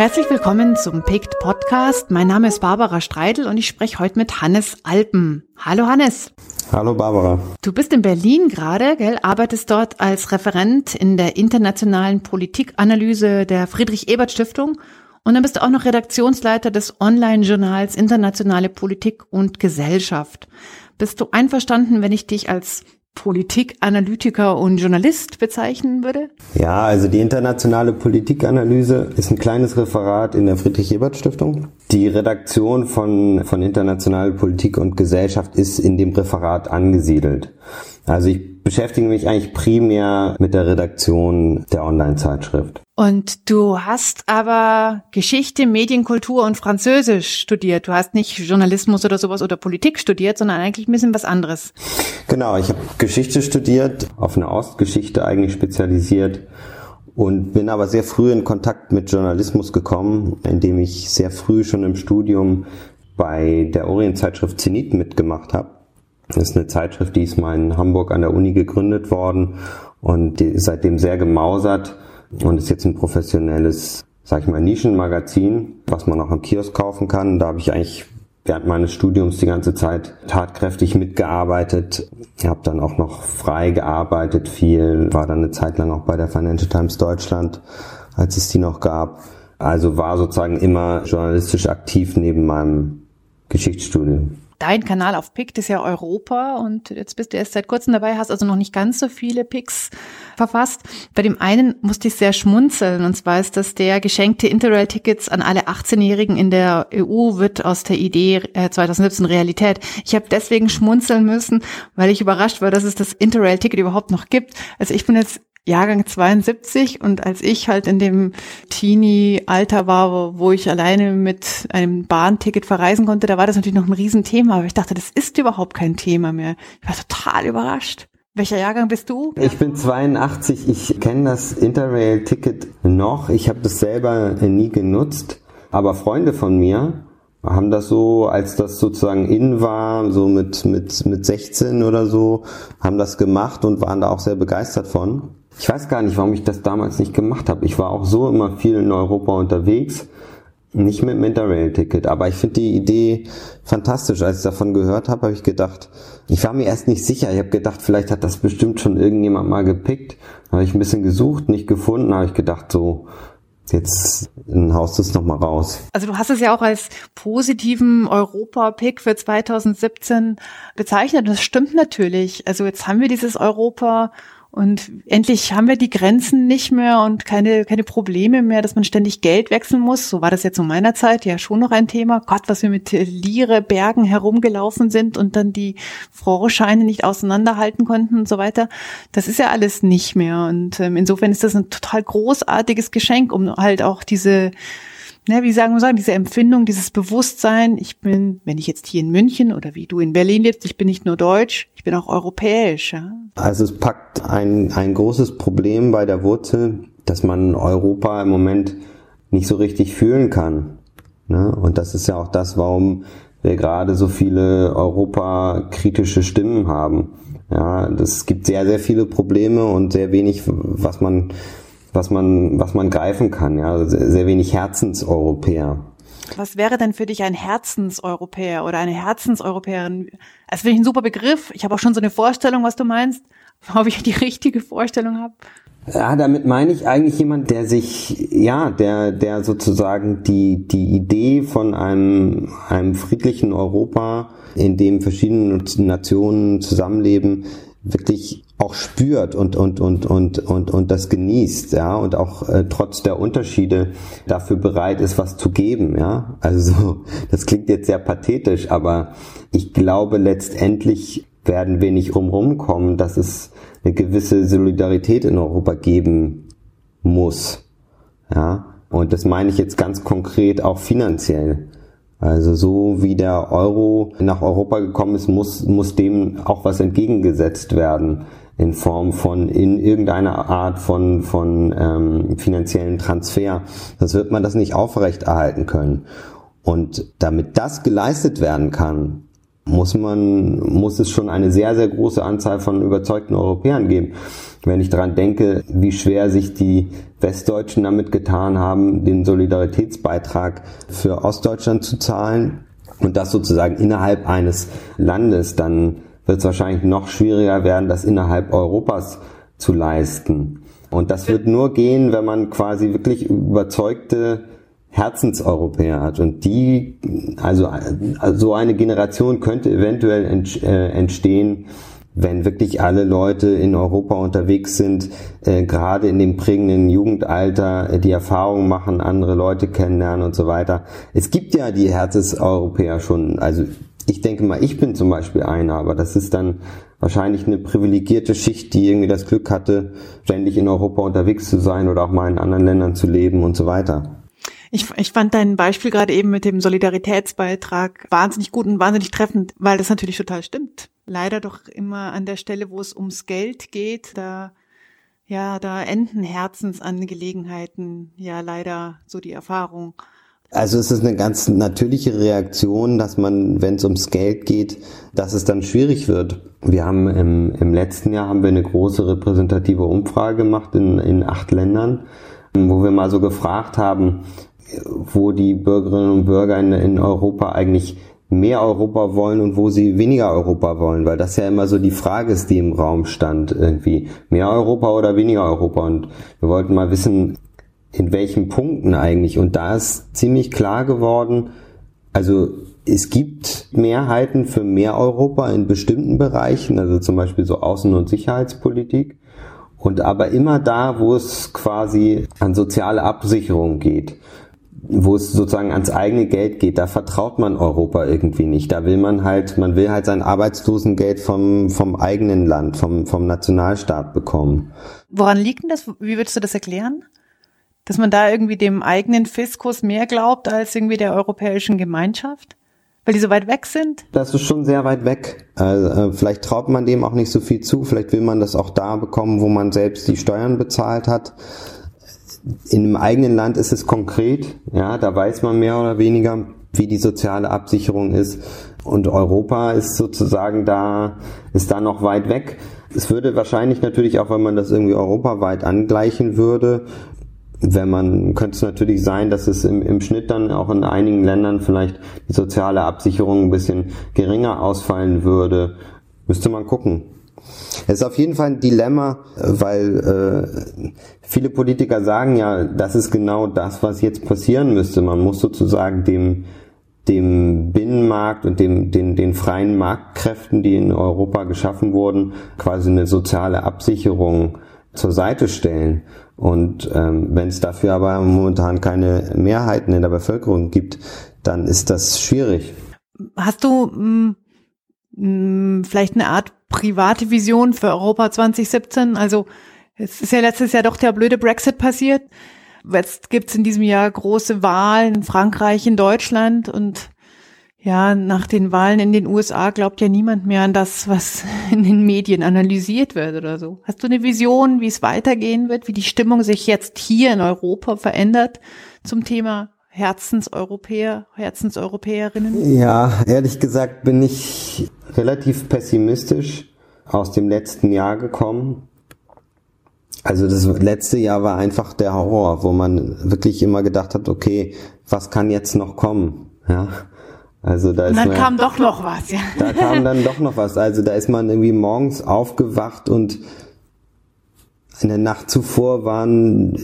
Herzlich willkommen zum PICT Podcast. Mein Name ist Barbara Streidel und ich spreche heute mit Hannes Alpen. Hallo Hannes. Hallo Barbara. Du bist in Berlin gerade, gell? Arbeitest dort als Referent in der internationalen Politikanalyse der Friedrich-Ebert-Stiftung und dann bist du auch noch Redaktionsleiter des Online-Journals Internationale Politik und Gesellschaft. Bist du einverstanden, wenn ich dich als Politikanalytiker und Journalist bezeichnen würde? Ja, also die internationale Politikanalyse ist ein kleines Referat in der Friedrich-Ebert-Stiftung. Die Redaktion von, von internationale Politik und Gesellschaft ist in dem Referat angesiedelt. Also ich beschäftige mich eigentlich primär mit der Redaktion der Online-Zeitschrift. Und du hast aber Geschichte, Medienkultur und Französisch studiert. Du hast nicht Journalismus oder sowas oder Politik studiert, sondern eigentlich ein bisschen was anderes. Genau, ich habe Geschichte studiert, auf eine Ostgeschichte eigentlich spezialisiert und bin aber sehr früh in Kontakt mit Journalismus gekommen, indem ich sehr früh schon im Studium bei der Orientzeitschrift Zenit mitgemacht habe. Das ist eine Zeitschrift, die ist mal in Hamburg an der Uni gegründet worden und die ist seitdem sehr gemausert und ist jetzt ein professionelles, sag ich mal, Nischenmagazin, was man auch im Kiosk kaufen kann. Da habe ich eigentlich während meines Studiums die ganze Zeit tatkräftig mitgearbeitet. Ich habe dann auch noch frei gearbeitet, viel, war dann eine Zeit lang auch bei der Financial Times Deutschland, als es die noch gab. Also war sozusagen immer journalistisch aktiv neben meinem Geschichtsstudium dein Kanal auf PICT ist ja Europa und jetzt bist du erst seit kurzem dabei, hast also noch nicht ganz so viele PICs verfasst. Bei dem einen musste ich sehr schmunzeln und zwar ist das der geschenkte Interrail-Tickets an alle 18-Jährigen in der EU wird aus der Idee 2017 äh, Realität. Ich habe deswegen schmunzeln müssen, weil ich überrascht war, dass es das Interrail-Ticket überhaupt noch gibt. Also ich bin jetzt Jahrgang 72 und als ich halt in dem Teenie-Alter war, wo ich alleine mit einem Bahnticket verreisen konnte, da war das natürlich noch ein Riesenthema. Aber ich dachte, das ist überhaupt kein Thema mehr. Ich war total überrascht. Welcher Jahrgang bist du? Ich bin 82. Ich kenne das Interrail-Ticket noch. Ich habe das selber nie genutzt. Aber Freunde von mir haben das so, als das sozusagen in war, so mit, mit, mit 16 oder so, haben das gemacht und waren da auch sehr begeistert von. Ich weiß gar nicht, warum ich das damals nicht gemacht habe. Ich war auch so immer viel in Europa unterwegs. Nicht mit dem Interrail-Ticket, aber ich finde die Idee fantastisch. Als ich davon gehört habe, habe ich gedacht, ich war mir erst nicht sicher. Ich habe gedacht, vielleicht hat das bestimmt schon irgendjemand mal gepickt. Habe ich ein bisschen gesucht, nicht gefunden, habe ich gedacht, so, jetzt haust du es nochmal raus. Also du hast es ja auch als positiven Europa-Pick für 2017 bezeichnet. Und das stimmt natürlich. Also jetzt haben wir dieses Europa und endlich haben wir die Grenzen nicht mehr und keine, keine Probleme mehr, dass man ständig Geld wechseln muss. So war das jetzt zu meiner Zeit ja schon noch ein Thema. Gott, was wir mit Lire Bergen herumgelaufen sind und dann die Franchescheine nicht auseinanderhalten konnten und so weiter. Das ist ja alles nicht mehr. Und ähm, insofern ist das ein total großartiges Geschenk, um halt auch diese ne, wie sagen wir sagen, diese Empfindung, dieses Bewusstsein, ich bin, wenn ich jetzt hier in München oder wie du in Berlin lebst, ich bin nicht nur deutsch, ich bin auch europäisch. Ja? Also es packt ein, ein großes Problem bei der Wurzel, dass man Europa im Moment nicht so richtig fühlen kann. Ne? Und das ist ja auch das, warum wir gerade so viele europakritische Stimmen haben. Ja, das gibt sehr, sehr viele Probleme und sehr wenig, was man was man, was man greifen kann, ja, sehr, sehr wenig Herzenseuropäer. Was wäre denn für dich ein Herzenseuropäer oder eine Herzenseuropäerin? Das finde ich ein super Begriff. Ich habe auch schon so eine Vorstellung, was du meinst, ob ich die richtige Vorstellung habe. Ja, damit meine ich eigentlich jemand, der sich, ja, der, der sozusagen die, die Idee von einem, einem friedlichen Europa, in dem verschiedene Nationen zusammenleben, wirklich auch spürt und und und und und und das genießt, ja, und auch äh, trotz der Unterschiede dafür bereit ist, was zu geben, ja. Also so, das klingt jetzt sehr pathetisch, aber ich glaube letztendlich werden wir nicht rumrum kommen, dass es eine gewisse Solidarität in Europa geben muss, ja. Und das meine ich jetzt ganz konkret auch finanziell. Also so wie der Euro nach Europa gekommen ist, muss, muss dem auch was entgegengesetzt werden in Form von in irgendeiner Art von, von ähm, finanziellen Transfer. Das wird man das nicht aufrechterhalten können. Und damit das geleistet werden kann, muss man, muss es schon eine sehr, sehr große Anzahl von überzeugten Europäern geben. Wenn ich daran denke, wie schwer sich die Westdeutschen damit getan haben, den Solidaritätsbeitrag für Ostdeutschland zu zahlen und das sozusagen innerhalb eines Landes, dann wird es wahrscheinlich noch schwieriger werden, das innerhalb Europas zu leisten. Und das wird nur gehen, wenn man quasi wirklich überzeugte Herzenseuropäer hat. Und die, also, so eine Generation könnte eventuell äh, entstehen, wenn wirklich alle Leute in Europa unterwegs sind, äh, gerade in dem prägenden Jugendalter, äh, die Erfahrungen machen, andere Leute kennenlernen und so weiter. Es gibt ja die Herzenseuropäer schon. Also ich denke mal, ich bin zum Beispiel einer, aber das ist dann wahrscheinlich eine privilegierte Schicht, die irgendwie das Glück hatte, ständig in Europa unterwegs zu sein oder auch mal in anderen Ländern zu leben und so weiter. Ich, ich fand dein Beispiel gerade eben mit dem Solidaritätsbeitrag wahnsinnig gut und wahnsinnig treffend, weil das natürlich total stimmt. Leider doch immer an der Stelle, wo es ums Geld geht, da ja, da enden Herzensangelegenheiten ja leider so die Erfahrung. Also es ist eine ganz natürliche Reaktion, dass man, wenn es ums Geld geht, dass es dann schwierig wird. Wir haben im, im letzten Jahr haben wir eine große repräsentative Umfrage gemacht in, in acht Ländern, wo wir mal so gefragt haben, wo die Bürgerinnen und Bürger in, in Europa eigentlich mehr Europa wollen und wo sie weniger Europa wollen, weil das ja immer so die Frage ist, die im Raum stand, irgendwie mehr Europa oder weniger Europa. Und wir wollten mal wissen, in welchen Punkten eigentlich. Und da ist ziemlich klar geworden, also es gibt Mehrheiten für mehr Europa in bestimmten Bereichen, also zum Beispiel so Außen- und Sicherheitspolitik. Und aber immer da, wo es quasi an soziale Absicherung geht wo es sozusagen ans eigene Geld geht, da vertraut man Europa irgendwie nicht. Da will man halt, man will halt sein Arbeitslosengeld vom, vom eigenen Land, vom, vom Nationalstaat bekommen. Woran liegt denn das? Wie würdest du das erklären? Dass man da irgendwie dem eigenen Fiskus mehr glaubt als irgendwie der europäischen Gemeinschaft? Weil die so weit weg sind? Das ist schon sehr weit weg. Also, äh, vielleicht traut man dem auch nicht so viel zu. Vielleicht will man das auch da bekommen, wo man selbst die Steuern bezahlt hat in dem eigenen Land ist es konkret, ja, da weiß man mehr oder weniger, wie die soziale Absicherung ist. Und Europa ist sozusagen da, ist da noch weit weg. Es würde wahrscheinlich natürlich auch, wenn man das irgendwie europaweit angleichen würde, wenn man, könnte es natürlich sein, dass es im, im Schnitt dann auch in einigen Ländern vielleicht die soziale Absicherung ein bisschen geringer ausfallen würde. Müsste man gucken. Es ist auf jeden Fall ein Dilemma, weil äh, viele Politiker sagen ja, das ist genau das, was jetzt passieren müsste. Man muss sozusagen dem dem Binnenmarkt und dem, den, den freien Marktkräften, die in Europa geschaffen wurden, quasi eine soziale Absicherung zur Seite stellen. Und ähm, wenn es dafür aber momentan keine Mehrheiten in der Bevölkerung gibt, dann ist das schwierig. Hast du mh, mm, mh, mm, vielleicht eine Art private Vision für Europa 2017? Also es ist ja letztes Jahr doch der blöde Brexit passiert. Jetzt gibt's in diesem Jahr große Wahlen in Frankreich, in Deutschland und ja, nach den Wahlen in den USA glaubt ja niemand mehr an das, was in den Medien analysiert wird oder so. Hast du eine Vision, wie es weitergehen wird, wie die Stimmung sich jetzt hier in Europa verändert zum Thema Herzenseuropäer, Herzenseuropäerinnen? Ja, ehrlich gesagt bin ich relativ pessimistisch aus dem letzten Jahr gekommen. Also das letzte Jahr war einfach der Horror, wo man wirklich immer gedacht hat, okay, was kann jetzt noch kommen? Ja. Also da ist und dann man, kam doch noch was, ja. Da kam dann doch noch was. Also da ist man irgendwie morgens aufgewacht und in der Nacht zuvor waren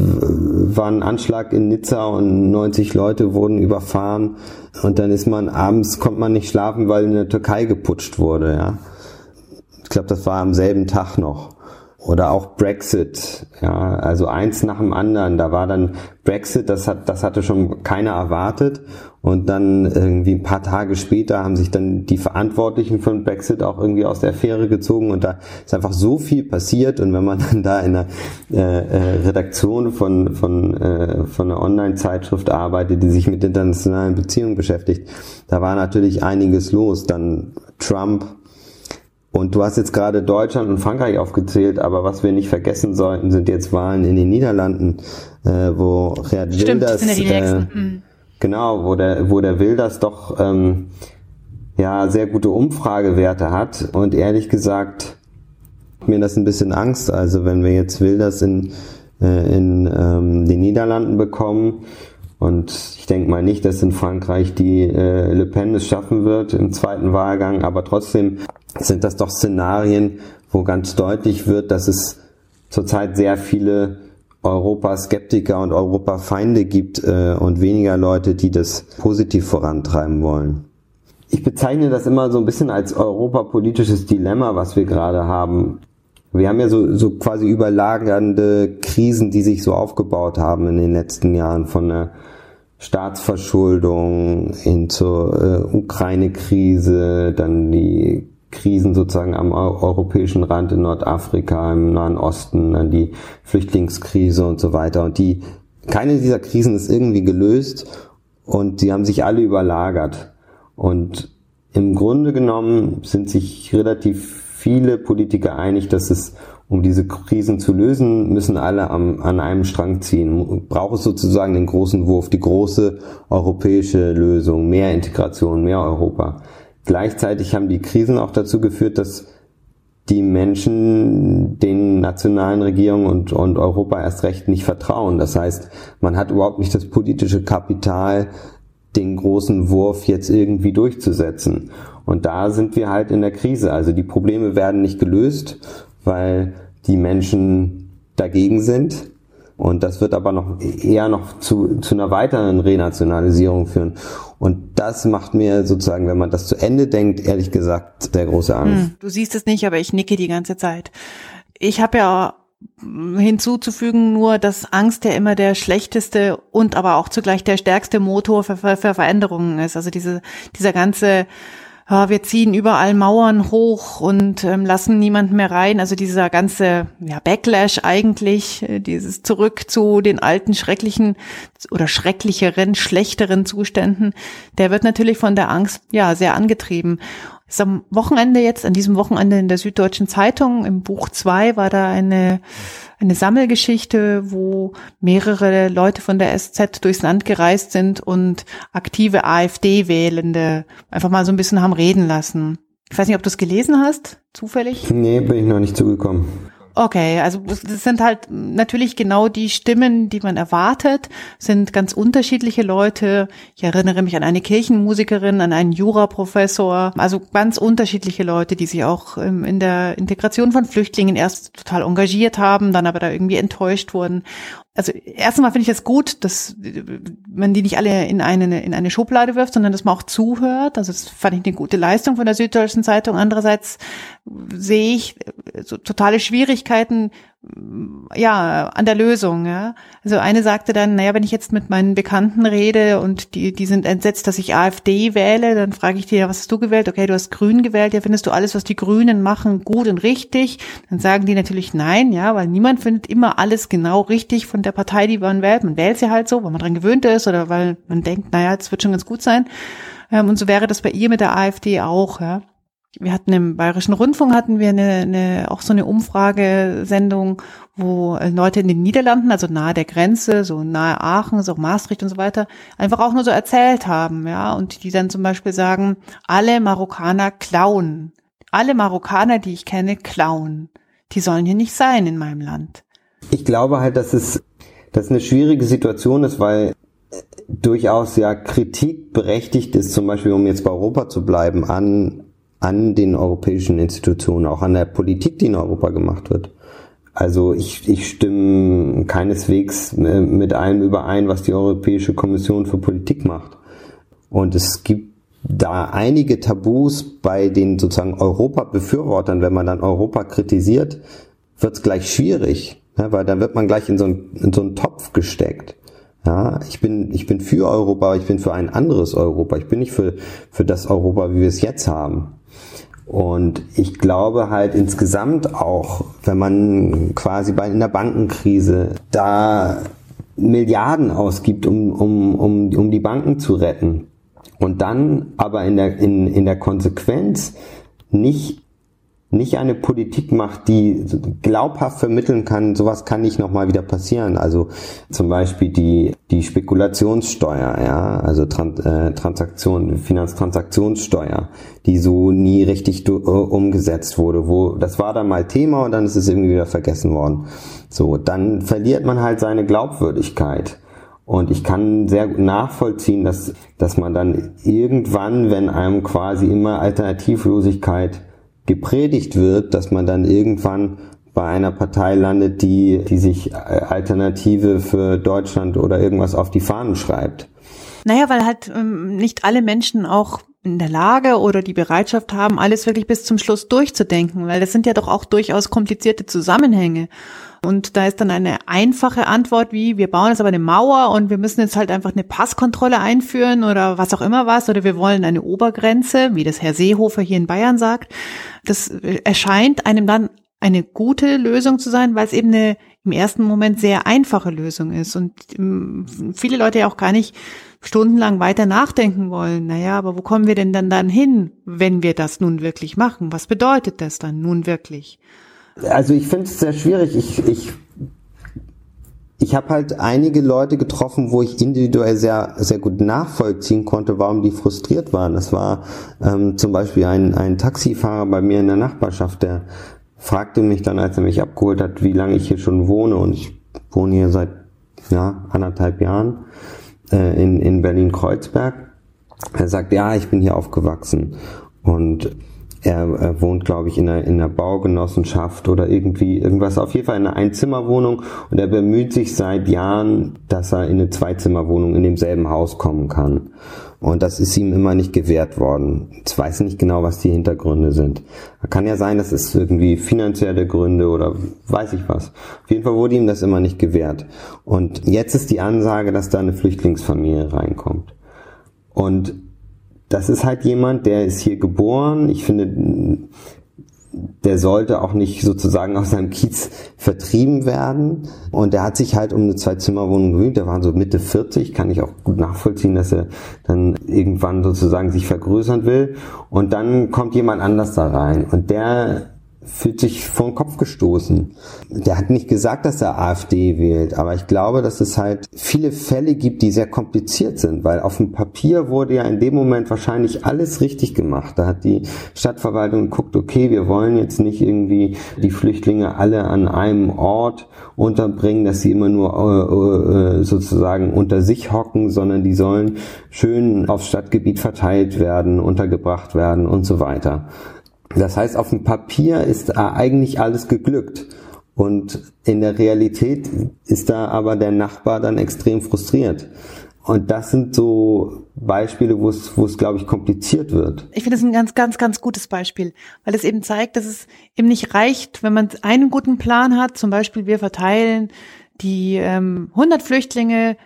war ein Anschlag in Nizza und 90 Leute wurden überfahren und dann ist man abends kommt man nicht schlafen, weil in der Türkei geputscht wurde, ja. Ich glaube, das war am selben Tag noch. Oder auch Brexit, ja, also eins nach dem anderen. Da war dann Brexit, das hat, das hatte schon keiner erwartet. Und dann irgendwie ein paar Tage später haben sich dann die Verantwortlichen von Brexit auch irgendwie aus der Affäre gezogen und da ist einfach so viel passiert. Und wenn man dann da in einer äh, äh, Redaktion von, von, äh, von einer Online-Zeitschrift arbeitet, die sich mit internationalen Beziehungen beschäftigt, da war natürlich einiges los. Dann Trump, und du hast jetzt gerade Deutschland und Frankreich aufgezählt, aber was wir nicht vergessen sollten, sind jetzt Wahlen in den Niederlanden, äh, wo Gerd Stimmt, Wilders, ja äh, mhm. Genau, wo der, wo der Wilders doch ähm, ja sehr gute Umfragewerte hat und ehrlich gesagt mir das ein bisschen Angst. Also wenn wir jetzt Wilders in, äh, in ähm, den Niederlanden bekommen und ich denke mal nicht, dass in Frankreich die äh, Le Pen es schaffen wird im zweiten Wahlgang, aber trotzdem sind das doch Szenarien, wo ganz deutlich wird, dass es zurzeit sehr viele Europaskeptiker und Europafeinde gibt äh, und weniger Leute, die das positiv vorantreiben wollen. Ich bezeichne das immer so ein bisschen als europapolitisches Dilemma, was wir gerade haben. Wir haben ja so, so quasi überlagernde Krisen, die sich so aufgebaut haben in den letzten Jahren von der Staatsverschuldung hin zur äh, Ukraine-Krise, dann die Krisen sozusagen am europäischen Rand in Nordafrika, im Nahen Osten, dann die Flüchtlingskrise und so weiter. Und die, keine dieser Krisen ist irgendwie gelöst und sie haben sich alle überlagert. Und im Grunde genommen sind sich relativ viele Politiker einig, dass es um diese Krisen zu lösen, müssen alle am, an einem Strang ziehen. Braucht es sozusagen den großen Wurf, die große europäische Lösung, mehr Integration, mehr Europa. Gleichzeitig haben die Krisen auch dazu geführt, dass die Menschen den nationalen Regierungen und, und Europa erst recht nicht vertrauen. Das heißt, man hat überhaupt nicht das politische Kapital, den großen Wurf jetzt irgendwie durchzusetzen. Und da sind wir halt in der Krise. Also die Probleme werden nicht gelöst, weil die Menschen dagegen sind. Und das wird aber noch eher noch zu, zu einer weiteren Renationalisierung führen. Und das macht mir sozusagen, wenn man das zu Ende denkt, ehrlich gesagt, sehr große Angst. Hm, du siehst es nicht, aber ich nicke die ganze Zeit. Ich habe ja hinzuzufügen nur, dass Angst ja immer der schlechteste und aber auch zugleich der stärkste Motor für, für, Veränderungen ist. Also diese, dieser ganze ja, wir ziehen überall Mauern hoch und ähm, lassen niemanden mehr rein. Also dieser ganze ja, Backlash eigentlich, äh, dieses Zurück zu den alten schrecklichen oder schrecklicheren, schlechteren Zuständen, der wird natürlich von der Angst ja sehr angetrieben. Ist am Wochenende jetzt, an diesem Wochenende in der Süddeutschen Zeitung, im Buch zwei war da eine eine Sammelgeschichte, wo mehrere Leute von der SZ durchs Land gereist sind und aktive AfD-Wählende einfach mal so ein bisschen haben reden lassen. Ich weiß nicht, ob du es gelesen hast, zufällig? Nee, bin ich noch nicht zugekommen. Okay, also das sind halt natürlich genau die Stimmen, die man erwartet, sind ganz unterschiedliche Leute. Ich erinnere mich an eine Kirchenmusikerin, an einen Juraprofessor, also ganz unterschiedliche Leute, die sich auch ähm, in der Integration von Flüchtlingen erst total engagiert haben, dann aber da irgendwie enttäuscht wurden also erstmal finde ich das gut, dass man die nicht alle in eine, in eine Schublade wirft, sondern dass man auch zuhört. Also das fand ich eine gute Leistung von der Süddeutschen Zeitung. Andererseits sehe ich so totale Schwierigkeiten, ja, an der Lösung, ja. Also eine sagte dann, naja, wenn ich jetzt mit meinen Bekannten rede und die, die sind entsetzt, dass ich AfD wähle, dann frage ich die, ja, was hast du gewählt? Okay, du hast Grün gewählt, ja, findest du alles, was die Grünen machen, gut und richtig? Dann sagen die natürlich nein, ja, weil niemand findet immer alles genau richtig von der Partei, die man wählt. Man wählt sie halt so, weil man dran gewöhnt ist oder weil man denkt, naja, das wird schon ganz gut sein. Ähm, und so wäre das bei ihr mit der AfD auch, ja wir hatten im Bayerischen Rundfunk hatten wir eine, eine auch so eine Umfragesendung, wo äh, Leute in den Niederlanden, also nahe der Grenze, so nahe Aachen, so Maastricht und so weiter, einfach auch nur so erzählt haben, ja, und die dann zum Beispiel sagen, alle Marokkaner klauen, alle Marokkaner, die ich kenne, klauen. Die sollen hier nicht sein in meinem Land. Ich glaube halt, dass es, dass eine schwierige Situation ist, weil äh, durchaus ja Kritik berechtigt ist, zum Beispiel, um jetzt bei Europa zu bleiben, an an den europäischen Institutionen, auch an der Politik, die in Europa gemacht wird. Also ich, ich stimme keineswegs äh, mit allem überein, was die Europäische Kommission für Politik macht. Und es gibt da einige Tabus bei den sozusagen Europa-Befürwortern, wenn man dann Europa kritisiert, wird es gleich schwierig, ja, weil dann wird man gleich in so, einen, in so einen Topf gesteckt. Ja, ich bin, ich bin für Europa, ich bin für ein anderes Europa. Ich bin nicht für, für das Europa, wie wir es jetzt haben. Und ich glaube halt insgesamt auch, wenn man quasi bei in der Bankenkrise da Milliarden ausgibt, um, um, um, um die Banken zu retten und dann aber in der, in, in der Konsequenz nicht nicht eine Politik macht, die glaubhaft vermitteln kann, sowas kann nicht nochmal wieder passieren. Also zum Beispiel die, die Spekulationssteuer, ja, also Trans äh, Transaktion, Finanztransaktionssteuer, die so nie richtig äh, umgesetzt wurde, wo, das war dann mal Thema und dann ist es irgendwie wieder vergessen worden. So, dann verliert man halt seine Glaubwürdigkeit. Und ich kann sehr gut nachvollziehen, dass, dass man dann irgendwann, wenn einem quasi immer Alternativlosigkeit gepredigt wird, dass man dann irgendwann bei einer Partei landet, die, die sich Alternative für Deutschland oder irgendwas auf die Fahnen schreibt. Naja, weil halt ähm, nicht alle Menschen auch in der Lage oder die Bereitschaft haben, alles wirklich bis zum Schluss durchzudenken, weil das sind ja doch auch durchaus komplizierte Zusammenhänge. Und da ist dann eine einfache Antwort wie, wir bauen jetzt aber eine Mauer und wir müssen jetzt halt einfach eine Passkontrolle einführen oder was auch immer was, oder wir wollen eine Obergrenze, wie das Herr Seehofer hier in Bayern sagt. Das erscheint einem dann eine gute Lösung zu sein, weil es eben eine im ersten Moment sehr einfache Lösung ist und ähm, viele Leute ja auch gar nicht stundenlang weiter nachdenken wollen. Naja, aber wo kommen wir denn dann dann hin, wenn wir das nun wirklich machen? Was bedeutet das dann nun wirklich? Also ich finde es sehr schwierig. Ich, ich, ich habe halt einige Leute getroffen, wo ich individuell sehr, sehr gut nachvollziehen konnte, warum die frustriert waren. Das war ähm, zum Beispiel ein, ein Taxifahrer bei mir in der Nachbarschaft, der fragte mich dann, als er mich abgeholt hat, wie lange ich hier schon wohne. Und ich wohne hier seit ja, anderthalb Jahren äh, in, in Berlin-Kreuzberg. Er sagt, ja, ich bin hier aufgewachsen. Und er, er wohnt, glaube ich, in einer, in einer Baugenossenschaft oder irgendwie irgendwas, auf jeden Fall in einer Einzimmerwohnung und er bemüht sich seit Jahren, dass er in eine Zweizimmerwohnung in demselben Haus kommen kann. Und das ist ihm immer nicht gewährt worden. Ich weiß nicht genau, was die Hintergründe sind. Kann ja sein, dass es irgendwie finanzielle Gründe oder weiß ich was. Auf jeden Fall wurde ihm das immer nicht gewährt. Und jetzt ist die Ansage, dass da eine Flüchtlingsfamilie reinkommt. Und das ist halt jemand, der ist hier geboren. Ich finde, der sollte auch nicht sozusagen aus seinem Kiez vertrieben werden. Und der hat sich halt um eine Zwei-Zimmer-Wohnung gewöhnt. Der war so Mitte 40, kann ich auch gut nachvollziehen, dass er dann irgendwann sozusagen sich vergrößern will. Und dann kommt jemand anders da rein. Und der fühlt sich vor den Kopf gestoßen. Der hat nicht gesagt, dass er AfD wählt, aber ich glaube, dass es halt viele Fälle gibt, die sehr kompliziert sind, weil auf dem Papier wurde ja in dem Moment wahrscheinlich alles richtig gemacht. Da hat die Stadtverwaltung geguckt, okay, wir wollen jetzt nicht irgendwie die Flüchtlinge alle an einem Ort unterbringen, dass sie immer nur äh, äh sozusagen unter sich hocken, sondern die sollen schön aufs Stadtgebiet verteilt werden, untergebracht werden und so weiter. Das heißt, auf dem Papier ist eigentlich alles geglückt. Und in der Realität ist da aber der Nachbar dann extrem frustriert. Und das sind so Beispiele, wo es, wo es, glaube ich, kompliziert wird. Ich finde das ein ganz, ganz, ganz gutes Beispiel, weil es eben zeigt, dass es eben nicht reicht, wenn man einen guten Plan hat. Zum Beispiel, wir verteilen die ähm, 100 Flüchtlinge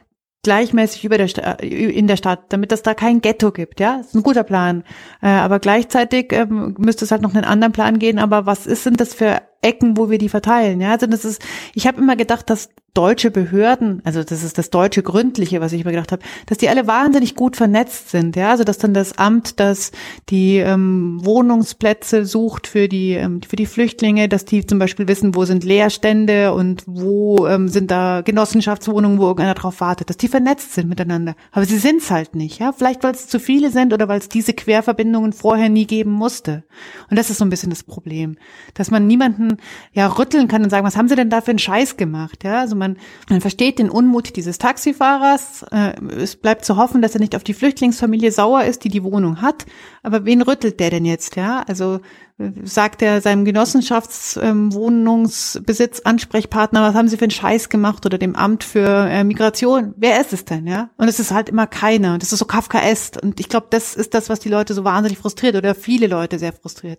gleichmäßig über der in der Stadt, damit es da kein Ghetto gibt. Ja, das ist ein guter Plan. Äh, aber gleichzeitig ähm, müsste es halt noch einen anderen Plan gehen. Aber was ist denn das für Ecken, wo wir die verteilen? Ja, also das ist. Ich habe immer gedacht, dass deutsche Behörden, also das ist das deutsche Gründliche, was ich mir gedacht habe, dass die alle wahnsinnig gut vernetzt sind, ja, also dass dann das Amt, das die ähm, Wohnungsplätze sucht für die ähm, für die Flüchtlinge, dass die zum Beispiel wissen, wo sind Leerstände und wo ähm, sind da Genossenschaftswohnungen, wo irgendeiner drauf wartet, dass die vernetzt sind miteinander. Aber sie sind's halt nicht, ja, vielleicht weil es zu viele sind oder weil es diese Querverbindungen vorher nie geben musste. Und das ist so ein bisschen das Problem, dass man niemanden ja rütteln kann und sagen, was haben sie denn da für einen Scheiß gemacht, ja, also man, man versteht den Unmut dieses Taxifahrers. Äh, es bleibt zu hoffen, dass er nicht auf die Flüchtlingsfamilie sauer ist, die die Wohnung hat. Aber wen rüttelt der denn jetzt? Ja, also äh, sagt er seinem Genossenschaftswohnungsbesitz ähm, Ansprechpartner, was haben Sie für einen Scheiß gemacht oder dem Amt für äh, Migration? Wer ist es denn, ja? Und es ist halt immer keiner. Und das ist so Kafkaeskt. Und ich glaube, das ist das, was die Leute so wahnsinnig frustriert oder viele Leute sehr frustriert.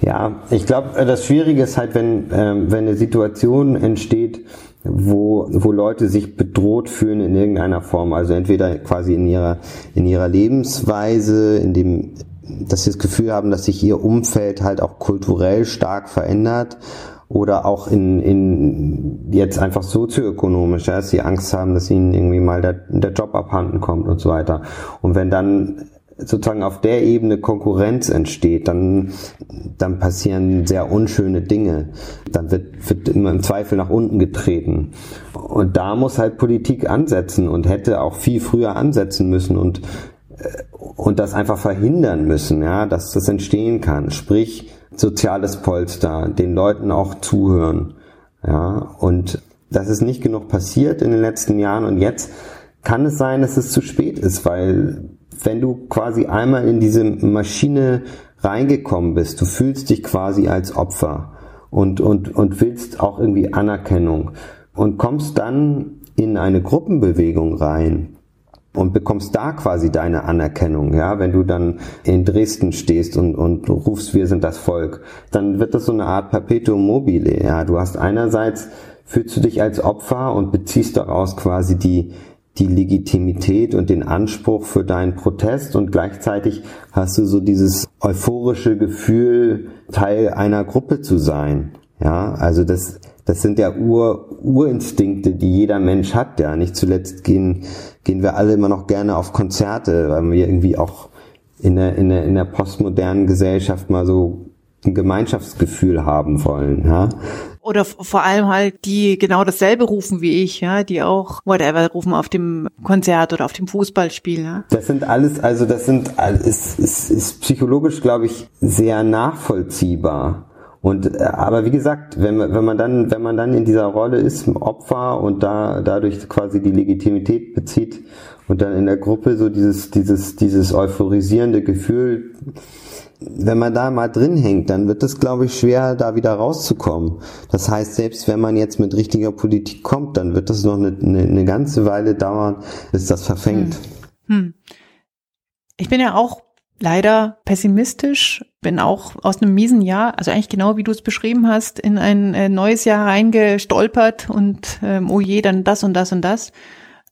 Ja, ich glaube, das Schwierige ist halt, wenn, ähm, wenn eine Situation entsteht, wo, wo Leute sich bedroht fühlen in irgendeiner Form. Also entweder quasi in ihrer, in ihrer Lebensweise, in dem, dass sie das Gefühl haben, dass sich ihr Umfeld halt auch kulturell stark verändert oder auch in, in jetzt einfach sozioökonomisch, ja, dass sie Angst haben, dass ihnen irgendwie mal der, der Job abhanden kommt und so weiter. Und wenn dann sozusagen auf der Ebene Konkurrenz entsteht, dann, dann passieren sehr unschöne Dinge. Dann wird, wird immer im Zweifel nach unten getreten. Und da muss halt Politik ansetzen und hätte auch viel früher ansetzen müssen und, äh, und das einfach verhindern müssen, ja, dass das entstehen kann. Sprich, soziales Polster, den Leuten auch zuhören, ja, und das ist nicht genug passiert in den letzten Jahren und jetzt kann es sein, dass es zu spät ist, weil wenn du quasi einmal in diese Maschine reingekommen bist, du fühlst dich quasi als Opfer und, und, und willst auch irgendwie Anerkennung und kommst dann in eine Gruppenbewegung rein und bekommst da quasi deine Anerkennung, ja, wenn du dann in Dresden stehst und, und rufst, wir sind das Volk, dann wird das so eine Art Perpetuum mobile, ja, du hast einerseits fühlst du dich als Opfer und beziehst daraus quasi die, die Legitimität und den Anspruch für deinen Protest und gleichzeitig hast du so dieses euphorische Gefühl, Teil einer Gruppe zu sein. Ja, also das, das sind ja Ur, Urinstinkte, die jeder Mensch hat, ja. Nicht zuletzt gehen, gehen wir alle immer noch gerne auf Konzerte, weil wir irgendwie auch in der, in der, in der postmodernen Gesellschaft mal so ein Gemeinschaftsgefühl haben wollen, ja. Oder vor allem halt, die genau dasselbe rufen wie ich, ja, die auch whatever rufen auf dem Konzert oder auf dem Fußballspiel. Ja. Das sind alles, also das sind, ist, ist, ist psychologisch, glaube ich, sehr nachvollziehbar. Und äh, aber wie gesagt, wenn man, wenn man dann, wenn man dann in dieser Rolle ist, Opfer und da dadurch quasi die Legitimität bezieht und dann in der Gruppe so dieses, dieses, dieses euphorisierende Gefühl wenn man da mal drin hängt, dann wird es, glaube ich, schwer, da wieder rauszukommen. Das heißt, selbst wenn man jetzt mit richtiger Politik kommt, dann wird das noch eine, eine, eine ganze Weile dauern, bis das verfängt. Hm. Hm. Ich bin ja auch leider pessimistisch, bin auch aus einem miesen Jahr, also eigentlich genau wie du es beschrieben hast, in ein äh, neues Jahr reingestolpert und ähm, oh je, dann das und das und das.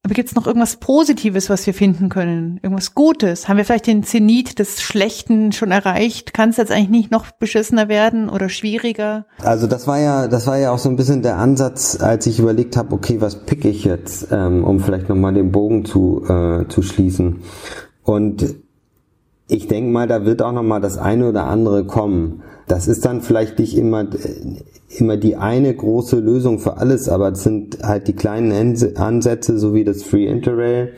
Aber gibt es noch irgendwas Positives, was wir finden können? Irgendwas Gutes? Haben wir vielleicht den Zenit des Schlechten schon erreicht? Kann es jetzt eigentlich nicht noch beschissener werden oder schwieriger? Also das war ja, das war ja auch so ein bisschen der Ansatz, als ich überlegt habe, okay, was pick ich jetzt, ähm, um vielleicht nochmal den Bogen zu, äh, zu schließen. Und ich denke mal, da wird auch nochmal das eine oder andere kommen. Das ist dann vielleicht nicht immer, immer die eine große Lösung für alles, aber es sind halt die kleinen Ansätze, so wie das Free Interrail.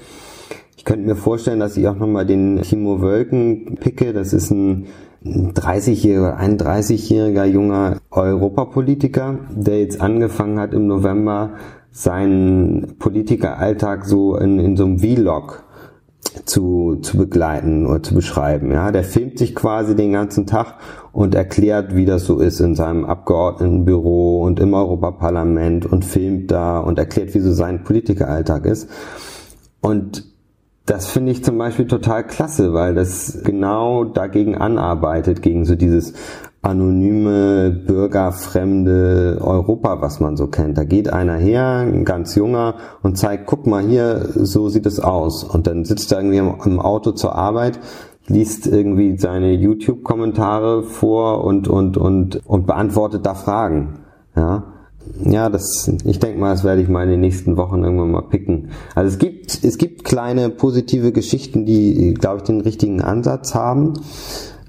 Ich könnte mir vorstellen, dass ich auch nochmal den Timo Wölken picke. Das ist ein 30-jähriger, 31-jähriger junger Europapolitiker, der jetzt angefangen hat im November seinen Politikeralltag so in, in so einem Vlog zu, zu begleiten oder zu beschreiben. Ja, der filmt sich quasi den ganzen Tag und erklärt, wie das so ist in seinem Abgeordnetenbüro und im Europaparlament und filmt da und erklärt, wie so sein Politikeralltag ist. Und das finde ich zum Beispiel total klasse, weil das genau dagegen anarbeitet, gegen so dieses anonyme, bürgerfremde Europa, was man so kennt. Da geht einer her, ein ganz junger, und zeigt, guck mal hier, so sieht es aus. Und dann sitzt er irgendwie im Auto zur Arbeit, liest irgendwie seine YouTube-Kommentare vor und, und, und, und beantwortet da Fragen. Ja. Ja, das, ich denke mal, das werde ich mal in den nächsten Wochen irgendwann mal picken. Also es gibt, es gibt kleine positive Geschichten, die, glaube ich, den richtigen Ansatz haben.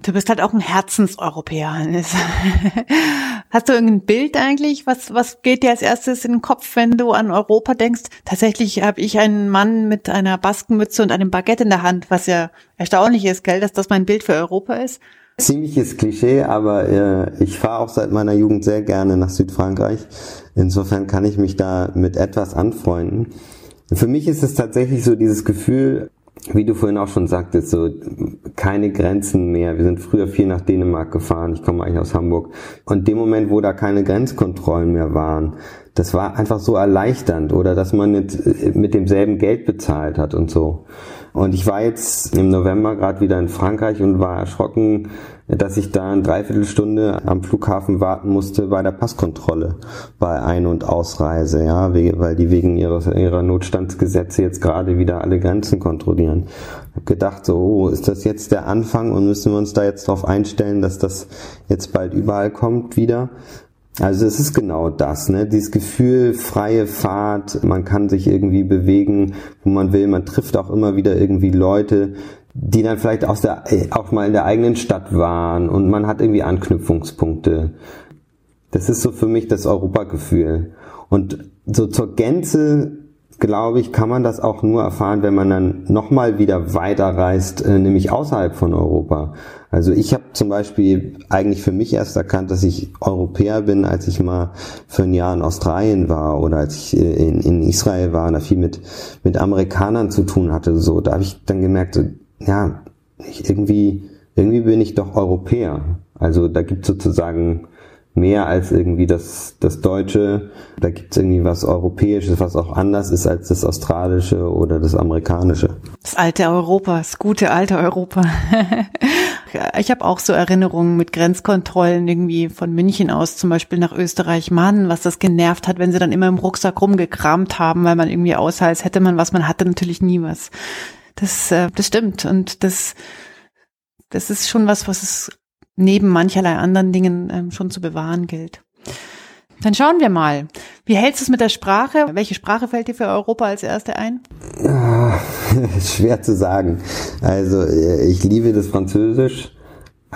Du bist halt auch ein Herzenseuropäer, Hannes. Hast du irgendein Bild eigentlich? Was, was geht dir als erstes in den Kopf, wenn du an Europa denkst? Tatsächlich habe ich einen Mann mit einer Baskenmütze und einem Baguette in der Hand, was ja erstaunlich ist, gell, dass das mein Bild für Europa ist. Ziemliches Klischee, aber äh, ich fahre auch seit meiner Jugend sehr gerne nach Südfrankreich. Insofern kann ich mich da mit etwas anfreunden. Für mich ist es tatsächlich so dieses Gefühl, wie du vorhin auch schon sagtest, so keine Grenzen mehr. Wir sind früher viel nach Dänemark gefahren. Ich komme eigentlich aus Hamburg. Und dem Moment, wo da keine Grenzkontrollen mehr waren, das war einfach so erleichternd oder dass man mit, mit demselben Geld bezahlt hat und so. Und ich war jetzt im November gerade wieder in Frankreich und war erschrocken, dass ich da eine Dreiviertelstunde am Flughafen warten musste bei der Passkontrolle bei Ein- und Ausreise, ja, weil die wegen ihrer, ihrer Notstandsgesetze jetzt gerade wieder alle Grenzen kontrollieren. Ich hab gedacht, so, oh, ist das jetzt der Anfang und müssen wir uns da jetzt darauf einstellen, dass das jetzt bald überall kommt wieder? Also es ist genau das, ne? Dieses Gefühl, freie Fahrt, man kann sich irgendwie bewegen, wo man will, man trifft auch immer wieder irgendwie Leute, die dann vielleicht aus der, auch mal in der eigenen Stadt waren und man hat irgendwie Anknüpfungspunkte. Das ist so für mich das Europagefühl. Und so zur Gänze glaube ich, kann man das auch nur erfahren, wenn man dann nochmal wieder weiterreist, äh, nämlich außerhalb von Europa. Also ich habe zum Beispiel eigentlich für mich erst erkannt, dass ich Europäer bin, als ich mal für ein Jahr in Australien war oder als ich äh, in, in Israel war und da viel mit, mit Amerikanern zu tun hatte. So, da habe ich dann gemerkt, so, ja, ich irgendwie, irgendwie bin ich doch Europäer. Also da gibt sozusagen mehr als irgendwie das, das Deutsche. Da gibt es irgendwie was Europäisches, was auch anders ist als das Australische oder das Amerikanische. Das alte Europa, das gute alte Europa. ich habe auch so Erinnerungen mit Grenzkontrollen irgendwie von München aus zum Beispiel nach Österreich. Mann, was das genervt hat, wenn sie dann immer im Rucksack rumgekramt haben, weil man irgendwie aussah, als hätte man was. Man hatte natürlich nie was. Das, äh, das stimmt und das, das ist schon was, was es neben mancherlei anderen Dingen ähm, schon zu bewahren gilt. Dann schauen wir mal. Wie hältst du es mit der Sprache? Welche Sprache fällt dir für Europa als erste ein? Ja, schwer zu sagen. Also äh, ich liebe das Französisch.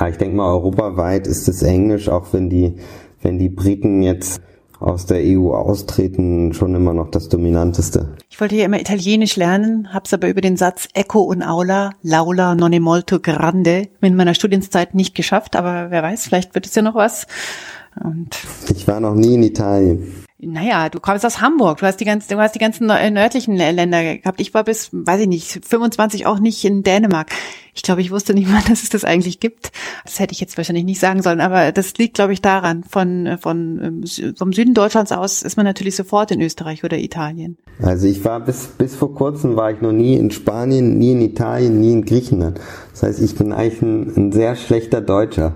Ich denke mal, europaweit ist das Englisch, auch wenn die, wenn die Briten jetzt aus der EU austreten, schon immer noch das Dominanteste. Ich wollte ja immer Italienisch lernen, hab's aber über den Satz Ecco und Aula, Laula non è molto grande in meiner Studienzeit nicht geschafft, aber wer weiß, vielleicht wird es ja noch was. Und ich war noch nie in Italien. Naja, du kommst aus Hamburg, du hast die ganzen, du hast die ganzen nördlichen Länder gehabt. Ich war bis, weiß ich nicht, 25 auch nicht in Dänemark. Ich glaube, ich wusste nicht mal, dass es das eigentlich gibt. Das hätte ich jetzt wahrscheinlich nicht sagen sollen, aber das liegt, glaube ich, daran. Von, von ähm, vom Süden Deutschlands aus ist man natürlich sofort in Österreich oder Italien. Also ich war bis bis vor kurzem war ich noch nie in Spanien, nie in Italien, nie in Griechenland. Das heißt, ich bin eigentlich ein, ein sehr schlechter Deutscher.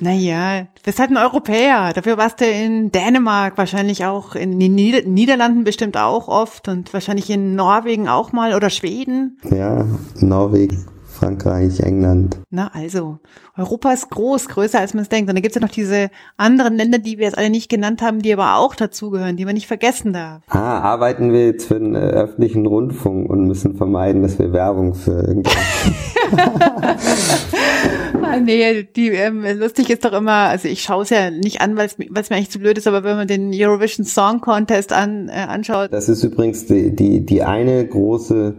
Naja, du bist halt ein Europäer. Dafür warst du in Dänemark, wahrscheinlich auch in den Nieder Niederlanden bestimmt auch oft und wahrscheinlich in Norwegen auch mal oder Schweden. Ja, Norwegen. Frankreich, England. Na also, Europa ist groß, größer als man es denkt. Und da gibt es ja noch diese anderen Länder, die wir jetzt alle nicht genannt haben, die aber auch dazugehören, die man nicht vergessen darf. Ah, arbeiten wir jetzt für den äh, öffentlichen Rundfunk und müssen vermeiden, dass wir Werbung für irgendwas. nee, die ähm, lustig ist doch immer, also ich schaue es ja nicht an, weil es mir eigentlich zu blöd ist, aber wenn man den Eurovision Song Contest an, äh, anschaut. Das ist übrigens die, die, die eine große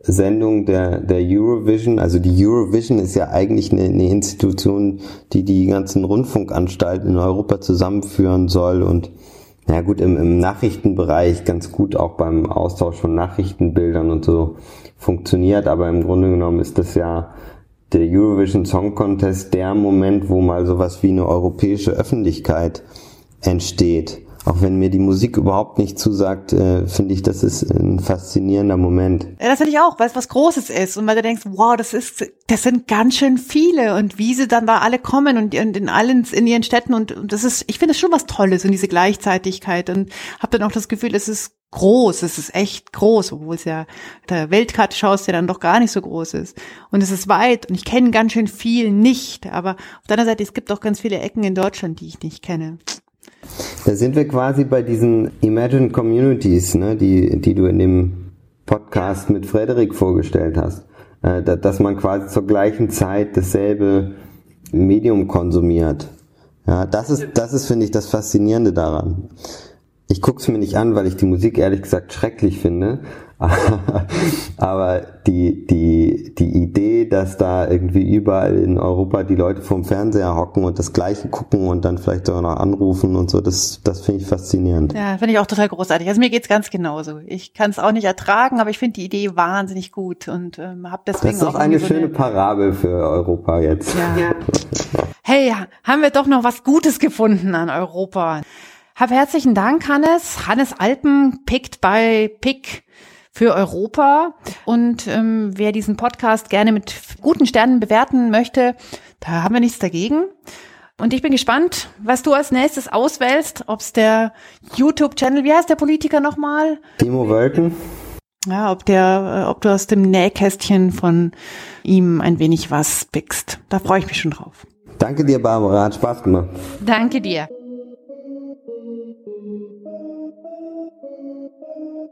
Sendung der, der Eurovision. Also die Eurovision ist ja eigentlich eine, eine Institution, die die ganzen Rundfunkanstalten in Europa zusammenführen soll und ja gut, im, im Nachrichtenbereich ganz gut auch beim Austausch von Nachrichtenbildern und so funktioniert, aber im Grunde genommen ist das ja der Eurovision Song Contest der Moment, wo mal sowas wie eine europäische Öffentlichkeit entsteht. Auch wenn mir die Musik überhaupt nicht zusagt, äh, finde ich, das ist ein faszinierender Moment. Ja, das finde ich auch, weil es was Großes ist und weil du denkst, wow, das ist, das sind ganz schön viele und wie sie dann da alle kommen und, und in allen, in ihren Städten und, und das ist, ich finde es schon was Tolles und diese Gleichzeitigkeit und habe dann auch das Gefühl, es ist groß, es ist echt groß, obwohl es ja der Weltkarte schaust, der dann doch gar nicht so groß ist. Und es ist weit und ich kenne ganz schön viel nicht, aber auf der anderen Seite, es gibt auch ganz viele Ecken in Deutschland, die ich nicht kenne. Da sind wir quasi bei diesen Imagine Communities, ne, die, die du in dem Podcast mit Frederik vorgestellt hast. Äh, dass man quasi zur gleichen Zeit dasselbe Medium konsumiert. Ja, das ist, das ist, finde ich, das Faszinierende daran. Ich gucke es mir nicht an, weil ich die Musik ehrlich gesagt schrecklich finde. Aber die, die, die Idee, dass da irgendwie überall in Europa die Leute vorm Fernseher hocken und das Gleiche gucken und dann vielleicht auch noch anrufen und so, das, das finde ich faszinierend. Ja, finde ich auch total großartig. Also mir geht's ganz genauso. Ich kann es auch nicht ertragen, aber ich finde die Idee wahnsinnig gut und ähm, habe deswegen Das ist auch, auch eine schöne Parabel für Europa jetzt. Ja. ja. Hey, haben wir doch noch was Gutes gefunden an Europa. Hab herzlichen Dank, Hannes. Hannes Alpen pickt bei Pick für Europa. Und ähm, wer diesen Podcast gerne mit guten Sternen bewerten möchte, da haben wir nichts dagegen. Und ich bin gespannt, was du als nächstes auswählst, ob es der YouTube-Channel, wie heißt der Politiker nochmal? Timo Wölken. Ja, ob der, äh, ob du aus dem Nähkästchen von ihm ein wenig was pickst. Da freue ich mich schon drauf. Danke dir, Barbara. Hat Spaß gemacht. Danke dir.